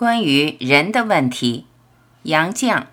关于人的问题，杨绛。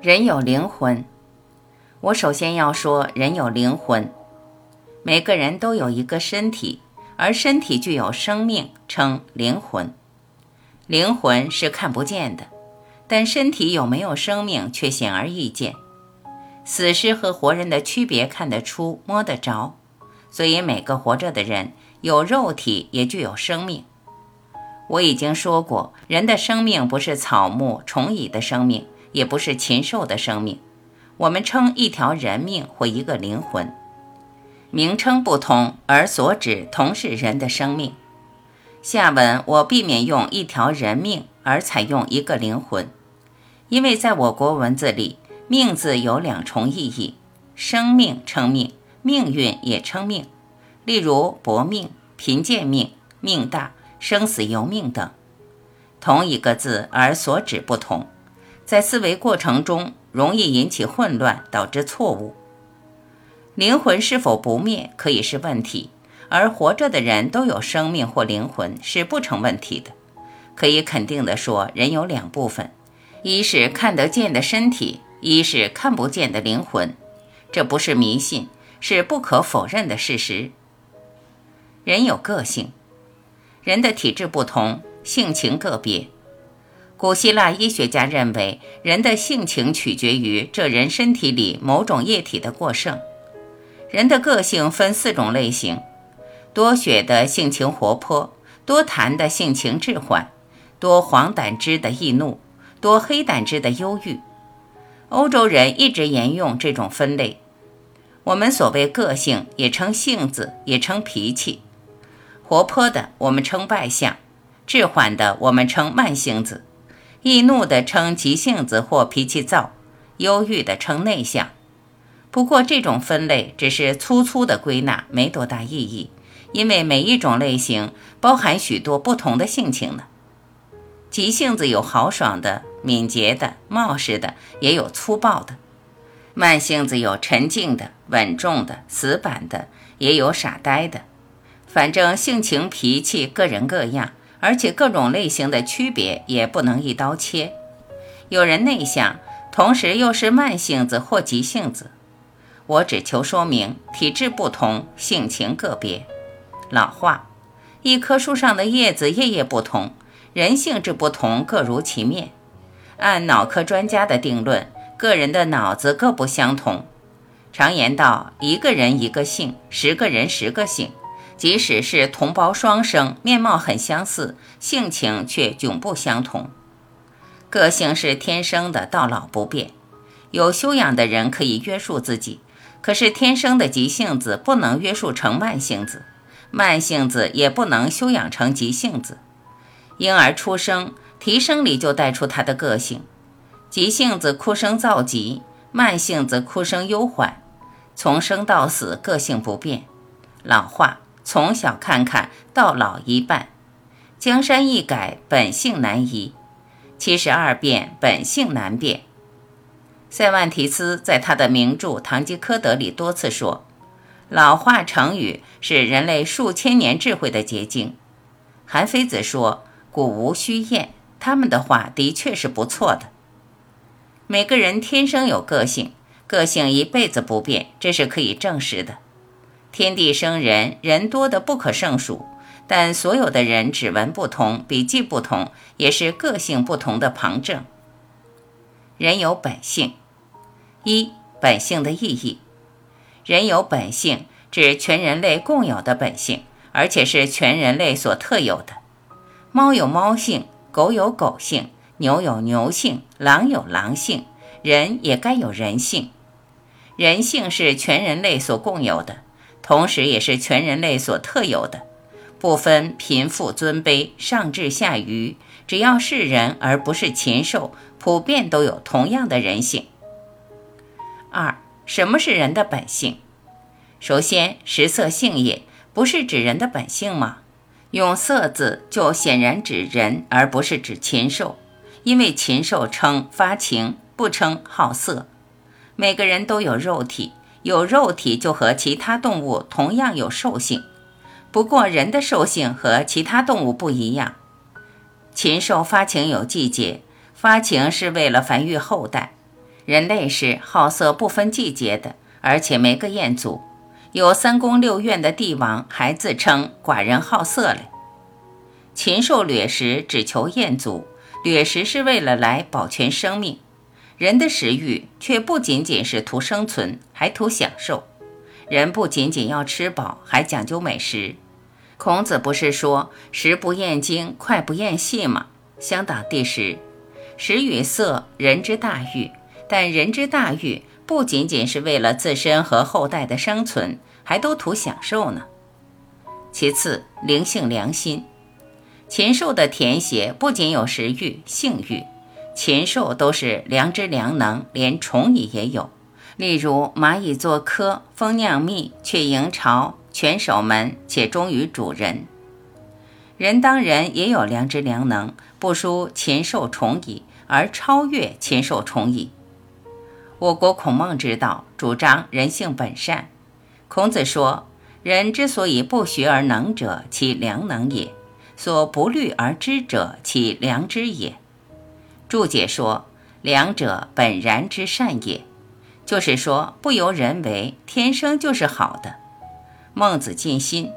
人有灵魂，我首先要说，人有灵魂。每个人都有一个身体，而身体具有生命，称灵魂。灵魂是看不见的，但身体有没有生命却显而易见。死尸和活人的区别看得出、摸得着。所以，每个活着的人有肉体，也具有生命。我已经说过，人的生命不是草木虫蚁的生命，也不是禽兽的生命。我们称一条人命或一个灵魂，名称不同，而所指同是人的生命。下文我避免用一条人命，而采用一个灵魂，因为在我国文字里，“命”字有两重意义：生命称命。命运也称命，例如薄命、贫贱命、命大、生死由命等，同一个字而所指不同，在思维过程中容易引起混乱，导致错误。灵魂是否不灭可以是问题，而活着的人都有生命或灵魂是不成问题的。可以肯定地说，人有两部分，一是看得见的身体，一是看不见的灵魂，这不是迷信。是不可否认的事实。人有个性，人的体质不同，性情个别。古希腊医学家认为，人的性情取决于这人身体里某种液体的过剩。人的个性分四种类型：多血的性情活泼，多痰的性情滞缓，多黄胆汁的易怒，多黑胆汁的忧郁。欧洲人一直沿用这种分类。我们所谓个性，也称性子，也称脾气。活泼的我们称外向，滞缓的我们称慢性子，易怒的称急性子或脾气躁，忧郁的称内向。不过这种分类只是粗粗的归纳，没多大意义，因为每一种类型包含许多不同的性情呢。急性子有豪爽的、敏捷的、冒失的，也有粗暴的。慢性子有沉静的、稳重的、死板的，也有傻呆的。反正性情脾气各人各样，而且各种类型的区别也不能一刀切。有人内向，同时又是慢性子或急性子。我只求说明体质不同，性情个别。老话：一棵树上的叶子叶叶不同，人性质不同，各如其面。按脑科专家的定论。个人的脑子各不相同。常言道：“一个人一个性，十个人十个性。”即使是同胞双生，面貌很相似，性情却迥不相同。个性是天生的，到老不变。有修养的人可以约束自己，可是天生的急性子不能约束成慢性子，慢性子也不能修养成急性子。婴儿出生，啼声里就带出他的个性。急性子哭声躁急，慢性子哭声悠缓，从生到死个性不变。老话：从小看看到老一半，江山易改，本性难移。七十二变，本性难变。塞万提斯在他的名著《堂吉诃德》里多次说，老话成语是人类数千年智慧的结晶。韩非子说：“古无虚言。”他们的话的确是不错的。每个人天生有个性，个性一辈子不变，这是可以证实的。天地生人，人多的不可胜数，但所有的人指纹不同，笔迹不同，也是个性不同的旁证。人有本性，一本性的意义。人有本性，指全人类共有的本性，而且是全人类所特有的。猫有猫性，狗有狗性。牛有牛性，狼有狼性，人也该有人性。人性是全人类所共有的，同时也是全人类所特有的，不分贫富尊卑，上至下愚，只要是人而不是禽兽，普遍都有同样的人性。二，什么是人的本性？首先，食色性也，不是指人的本性吗？用色字就显然指人，而不是指禽兽。因为禽兽称发情，不称好色。每个人都有肉体，有肉体就和其他动物同样有兽性，不过人的兽性和其他动物不一样。禽兽发情有季节，发情是为了繁育后代。人类是好色不分季节的，而且没个彦祖。有三宫六院的帝王还自称寡人好色嘞。禽兽掠食只求彦祖，掠食是为了来保全生命。人的食欲却不仅仅是图生存，还图享受。人不仅仅要吃饱，还讲究美食。孔子不是说“食不厌精，脍不厌细”吗？香党第十。食与色，人之大欲。但人之大欲不仅仅是为了自身和后代的生存，还都图享受呢。其次，灵性良心。禽兽的甜血不仅有食欲、性欲。禽兽都是良知良能，连虫蚁也有。例如蚂蚁做窠，蜂酿蜜，却营巢，全守门，且忠于主人。人当人也有良知良能，不输禽兽虫蚁，而超越禽兽虫蚁。我国孔孟之道主张人性本善。孔子说：“人之所以不学而能者，其良能也；所不虑而知者，其良知也。”注解说：“良者本然之善也，就是说不由人为，天生就是好的。”孟子尽心。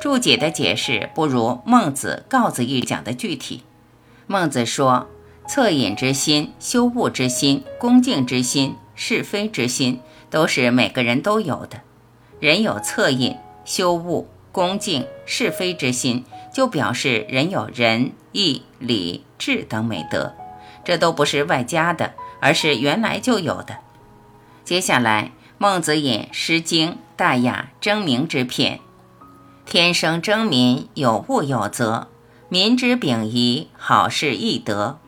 注解的解释不如孟子告子一讲的具体。孟子说：“恻隐之心、羞恶之心、恭敬之心、是非之心，都是每个人都有的。人有恻隐、羞恶、恭敬、是非之心，就表示人有仁、义、礼、智等美德。”这都不是外加的，而是原来就有的。接下来，孟子引《诗经·大雅·争鸣之篇：“天生争民，有物有则。民之秉仪，好事易得。”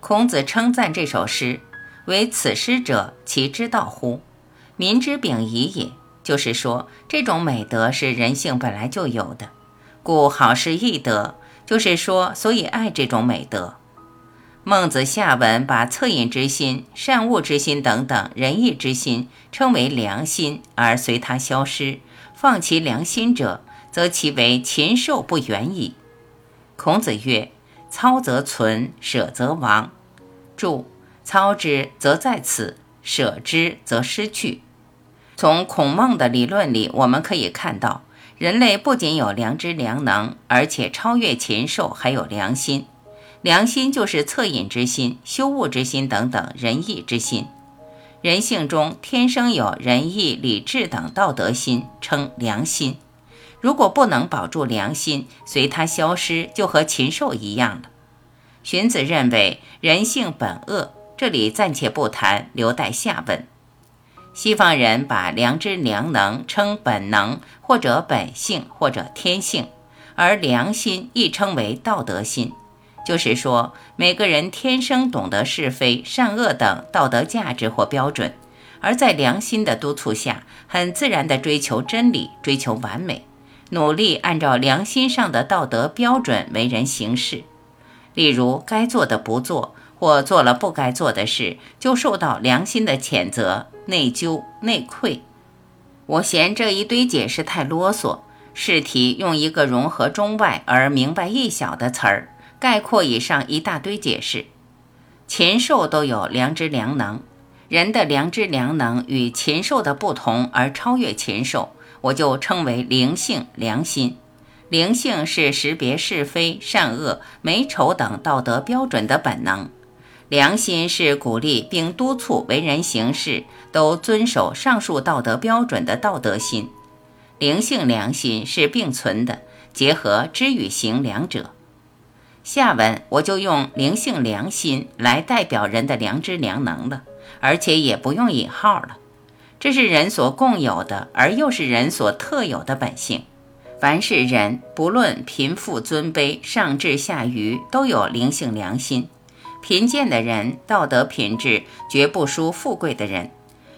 孔子称赞这首诗：“为此诗者，其之道乎？民之秉仪也，就是说，这种美德是人性本来就有的。故好事易得，就是说，所以爱这种美德。”孟子下文把恻隐之心、善恶之心等等仁义之心称为良心，而随它消失，放其良心者，则其为禽兽不远矣。孔子曰：“操则存，舍则亡。注：操之则在此，舍之则失去。从孔孟的理论里，我们可以看到，人类不仅有良知良能，而且超越禽兽，还有良心。良心就是恻隐之心、羞恶之心等等仁义之心。人性中天生有仁义礼智等道德心，称良心。如果不能保住良心，随它消失，就和禽兽一样了。荀子认为人性本恶，这里暂且不谈，留待下文。西方人把良知良能称本能，或者本性，或者天性，而良心亦称为道德心。就是说，每个人天生懂得是非、善恶等道德价值或标准，而在良心的督促下，很自然地追求真理、追求完美，努力按照良心上的道德标准为人行事。例如，该做的不做，或做了不该做的事，就受到良心的谴责、内疚、内愧。我嫌这一堆解释太啰嗦，试题用一个融合中外而明白易晓的词儿。概括以上一大堆解释，禽兽都有良知良能，人的良知良能与禽兽的不同而超越禽兽，我就称为灵性良心。灵性是识别是非善恶美丑等道德标准的本能，良心是鼓励并督促为人行事都遵守上述道德标准的道德心。灵性良心是并存的，结合知与行两者。下文我就用灵性良心来代表人的良知良能了，而且也不用引号了。这是人所共有的，而又是人所特有的本性。凡是人，不论贫富尊卑、上智下愚，都有灵性良心。贫贱的人道德品质绝不输富贵的人，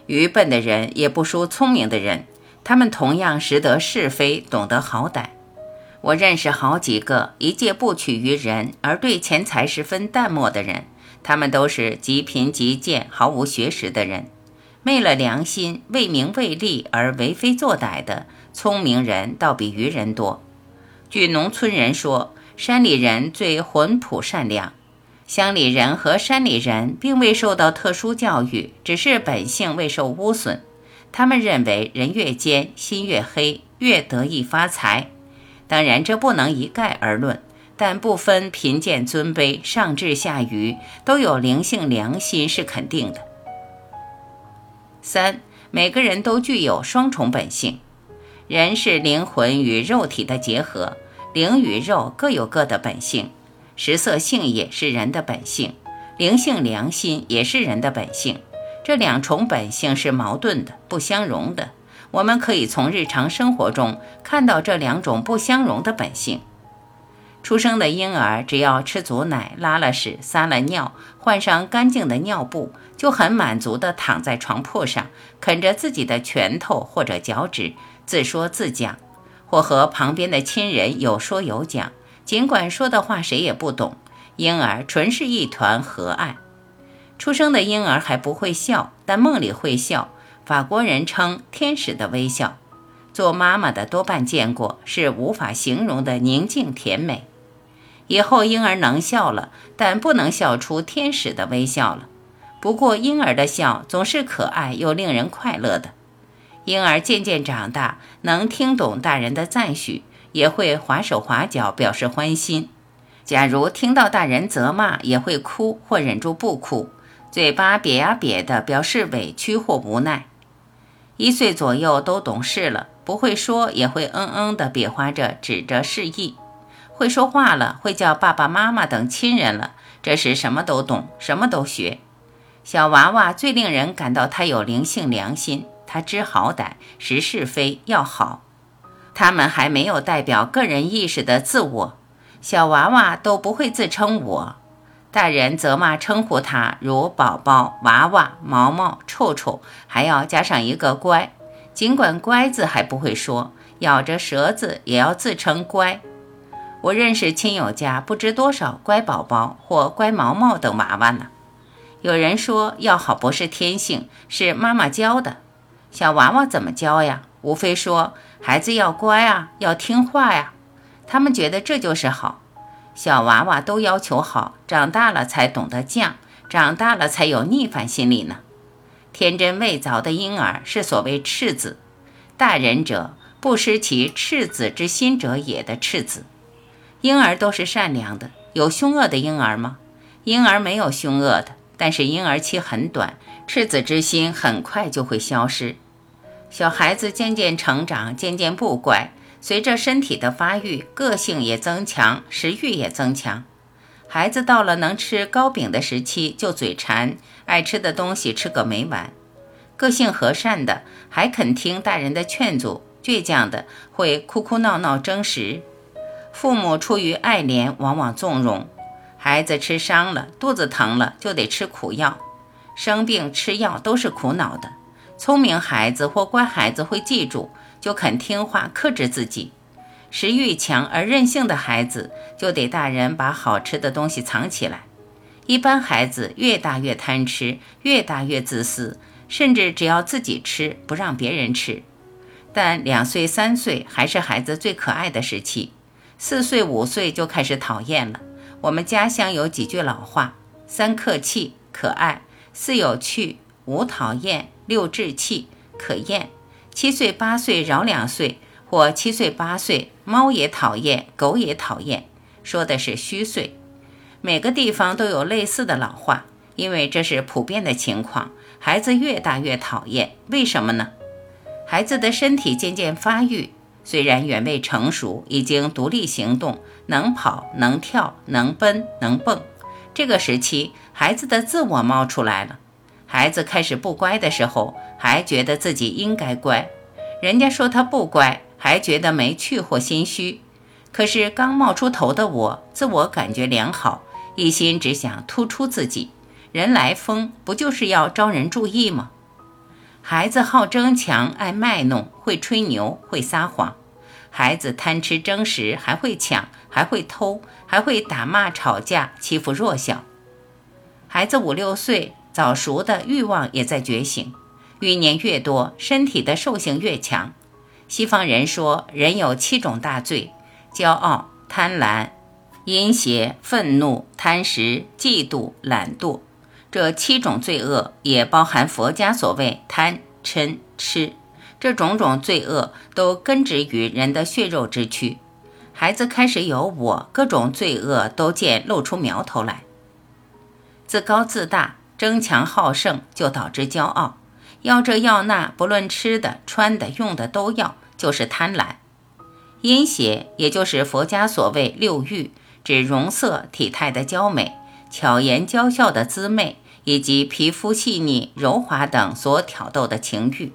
愚笨的人也不输聪明的人。他们同样识得是非，懂得好歹。我认识好几个一介不取于人，而对钱财十分淡漠的人，他们都是极贫极贱、毫无学识的人。昧了良心、为名为利而为非作歹的聪明人倒比愚人多。据农村人说，山里人最淳朴善良。乡里人和山里人并未受到特殊教育，只是本性未受污损。他们认为人越奸，心越黑，越得意发财。当然，这不能一概而论，但不分贫贱尊卑、上智下愚，都有灵性良心是肯定的。三，每个人都具有双重本性。人是灵魂与肉体的结合，灵与肉各有各的本性。食色性也是人的本性，灵性良心也是人的本性，这两重本性是矛盾的、不相容的。我们可以从日常生活中看到这两种不相容的本性。出生的婴儿只要吃足奶、拉了屎、撒了尿，换上干净的尿布，就很满足地躺在床铺上，啃着自己的拳头或者脚趾，自说自讲，或和旁边的亲人有说有讲。尽管说的话谁也不懂，婴儿纯是一团和爱。出生的婴儿还不会笑，但梦里会笑。法国人称天使的微笑，做妈妈的多半见过，是无法形容的宁静甜美。以后婴儿能笑了，但不能笑出天使的微笑了。不过婴儿的笑总是可爱又令人快乐的。婴儿渐渐长大，能听懂大人的赞许。也会划手划脚表示欢心。假如听到大人责骂，也会哭或忍住不哭，嘴巴瘪呀瘪的表示委屈或无奈。一岁左右都懂事了，不会说也会嗯嗯的比划着指着示意。会说话了，会叫爸爸妈妈等亲人了，这时什么都懂，什么都学。小娃娃最令人感到他有灵性良心，他知好歹，识是非，要好。他们还没有代表个人意识的自我，小娃娃都不会自称我。大人责骂称呼他如宝宝、娃娃、毛毛、臭臭，还要加上一个乖。尽管乖字还不会说，咬着舌子也要自称乖。我认识亲友家不知多少乖宝宝或乖毛毛等娃娃呢。有人说要好不是天性，是妈妈教的。小娃娃怎么教呀？无非说。孩子要乖啊，要听话呀，他们觉得这就是好。小娃娃都要求好，长大了才懂得犟，长大了才有逆反心理呢。天真未凿的婴儿是所谓赤子，大人者不失其赤子之心者也的赤子。婴儿都是善良的，有凶恶的婴儿吗？婴儿没有凶恶的，但是婴儿期很短，赤子之心很快就会消失。小孩子渐渐成长，渐渐不乖。随着身体的发育，个性也增强，食欲也增强。孩子到了能吃糕饼的时期，就嘴馋，爱吃的东西吃个没完。个性和善的还肯听大人的劝阻，倔强的会哭哭闹闹争食。父母出于爱怜，往往纵容。孩子吃伤了，肚子疼了，就得吃苦药。生病吃药都是苦恼的。聪明孩子或乖孩子会记住，就肯听话，克制自己；食欲强而任性的孩子，就得大人把好吃的东西藏起来。一般孩子越大越贪吃，越大越自私，甚至只要自己吃，不让别人吃。但两岁、三岁还是孩子最可爱的时期，四岁、五岁就开始讨厌了。我们家乡有几句老话：三客气，可爱；四有趣，五讨厌。六志气可厌，七岁八岁饶两岁，或七岁八岁猫也讨厌，狗也讨厌，说的是虚岁。每个地方都有类似的老话，因为这是普遍的情况。孩子越大越讨厌，为什么呢？孩子的身体渐渐发育，虽然远未成熟，已经独立行动，能跑能跳能奔能蹦。这个时期，孩子的自我冒出来了。孩子开始不乖的时候，还觉得自己应该乖，人家说他不乖，还觉得没趣或心虚。可是刚冒出头的我，自我感觉良好，一心只想突出自己。人来疯，不就是要招人注意吗？孩子好争强，爱卖弄，会吹牛，会撒谎。孩子贪吃争食，还会抢，还会偷，还会打骂吵架，欺负弱小。孩子五六岁。早熟的欲望也在觉醒，欲念越多，身体的兽性越强。西方人说，人有七种大罪：骄傲、贪婪、阴邪、愤怒、贪食、嫉妒、懒惰。这七种罪恶也包含佛家所谓贪、嗔、痴。这种种罪恶都根植于人的血肉之躯。孩子开始有我，各种罪恶都见露出苗头来。自高自大、争强好胜，就导致骄傲。要这要那，不论吃的、穿的、用的都要，就是贪婪。阴邪，也就是佛家所谓六欲，指容色、体态的娇美。巧言娇笑的姿媚，以及皮肤细腻柔滑等所挑逗的情欲。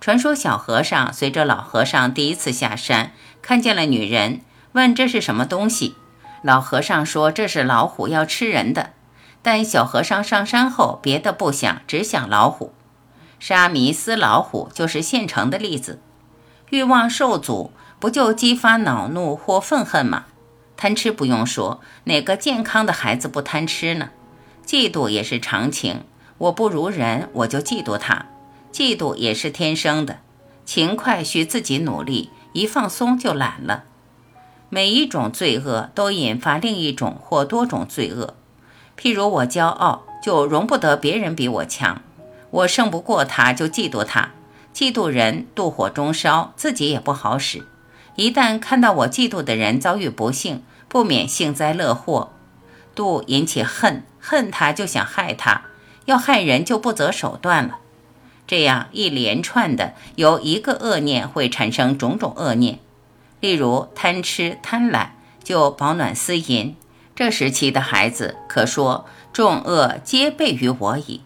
传说小和尚随着老和尚第一次下山，看见了女人，问这是什么东西。老和尚说这是老虎，要吃人的。但小和尚上山后，别的不想，只想老虎。沙弥撕老虎就是现成的例子。欲望受阻，不就激发恼怒或愤恨吗？贪吃不用说，哪个健康的孩子不贪吃呢？嫉妒也是常情，我不如人，我就嫉妒他。嫉妒也是天生的，勤快需自己努力，一放松就懒了。每一种罪恶都引发另一种或多种罪恶。譬如我骄傲，就容不得别人比我强；我胜不过他，就嫉妒他。嫉妒人妒火中烧，自己也不好使。一旦看到我嫉妒的人遭遇不幸，不免幸灾乐祸，妒引起恨，恨他就想害他，要害人就不择手段了。这样一连串的，由一个恶念会产生种种恶念。例如贪吃、贪婪，就保暖思淫。这时期的孩子可说众恶皆备于我矣。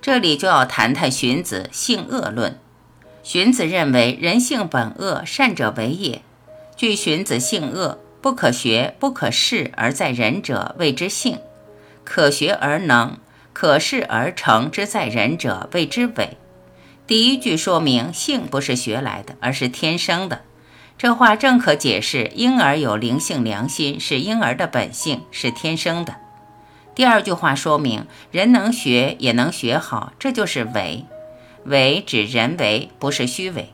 这里就要谈谈荀子性恶论。荀子认为人性本恶，善者为也。据荀子性恶。不可学、不可视而在人者，谓之性；可学而能、可视而成之在人者，谓之伪。第一句说明性不是学来的，而是天生的。这话正可解释婴儿有灵性良心是婴儿的本性，是天生的。第二句话说明人能学也能学好，这就是为”。“为指人为，不是虚伪。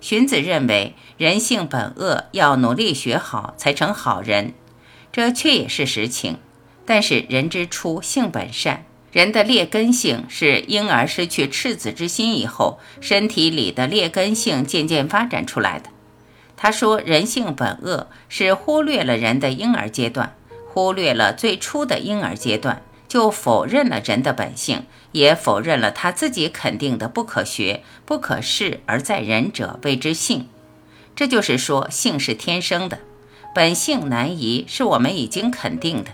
荀子认为人性本恶，要努力学好才成好人，这却也是实情。但是人之初性本善，人的劣根性是婴儿失去赤子之心以后，身体里的劣根性渐渐发展出来的。他说人性本恶，是忽略了人的婴儿阶段，忽略了最初的婴儿阶段。就否认了人的本性，也否认了他自己肯定的不可学、不可视而在人者谓之性。这就是说，性是天生的，本性难移，是我们已经肯定的。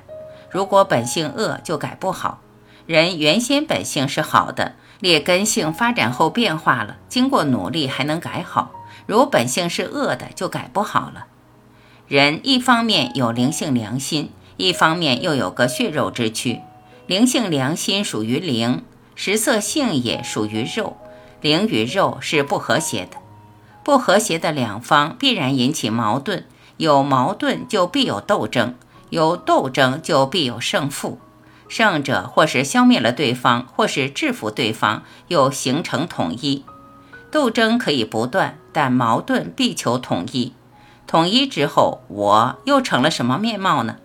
如果本性恶，就改不好。人原先本性是好的，劣根性发展后变化了，经过努力还能改好。如本性是恶的，就改不好了。人一方面有灵性良心，一方面又有个血肉之躯。灵性良心属于灵，食色性也属于肉，灵与肉是不和谐的，不和谐的两方必然引起矛盾，有矛盾就必有斗争，有斗争就必有胜负，胜者或是消灭了对方，或是制服对方，又形成统一。斗争可以不断，但矛盾必求统一。统一之后，我又成了什么面貌呢？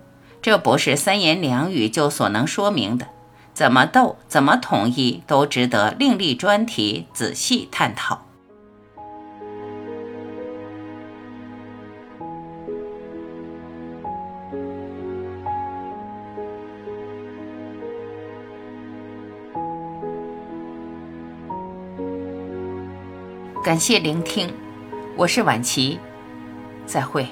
这不是三言两语就所能说明的，怎么斗，怎么统一，都值得另立专题仔细探讨。感谢聆听，我是晚琪，再会。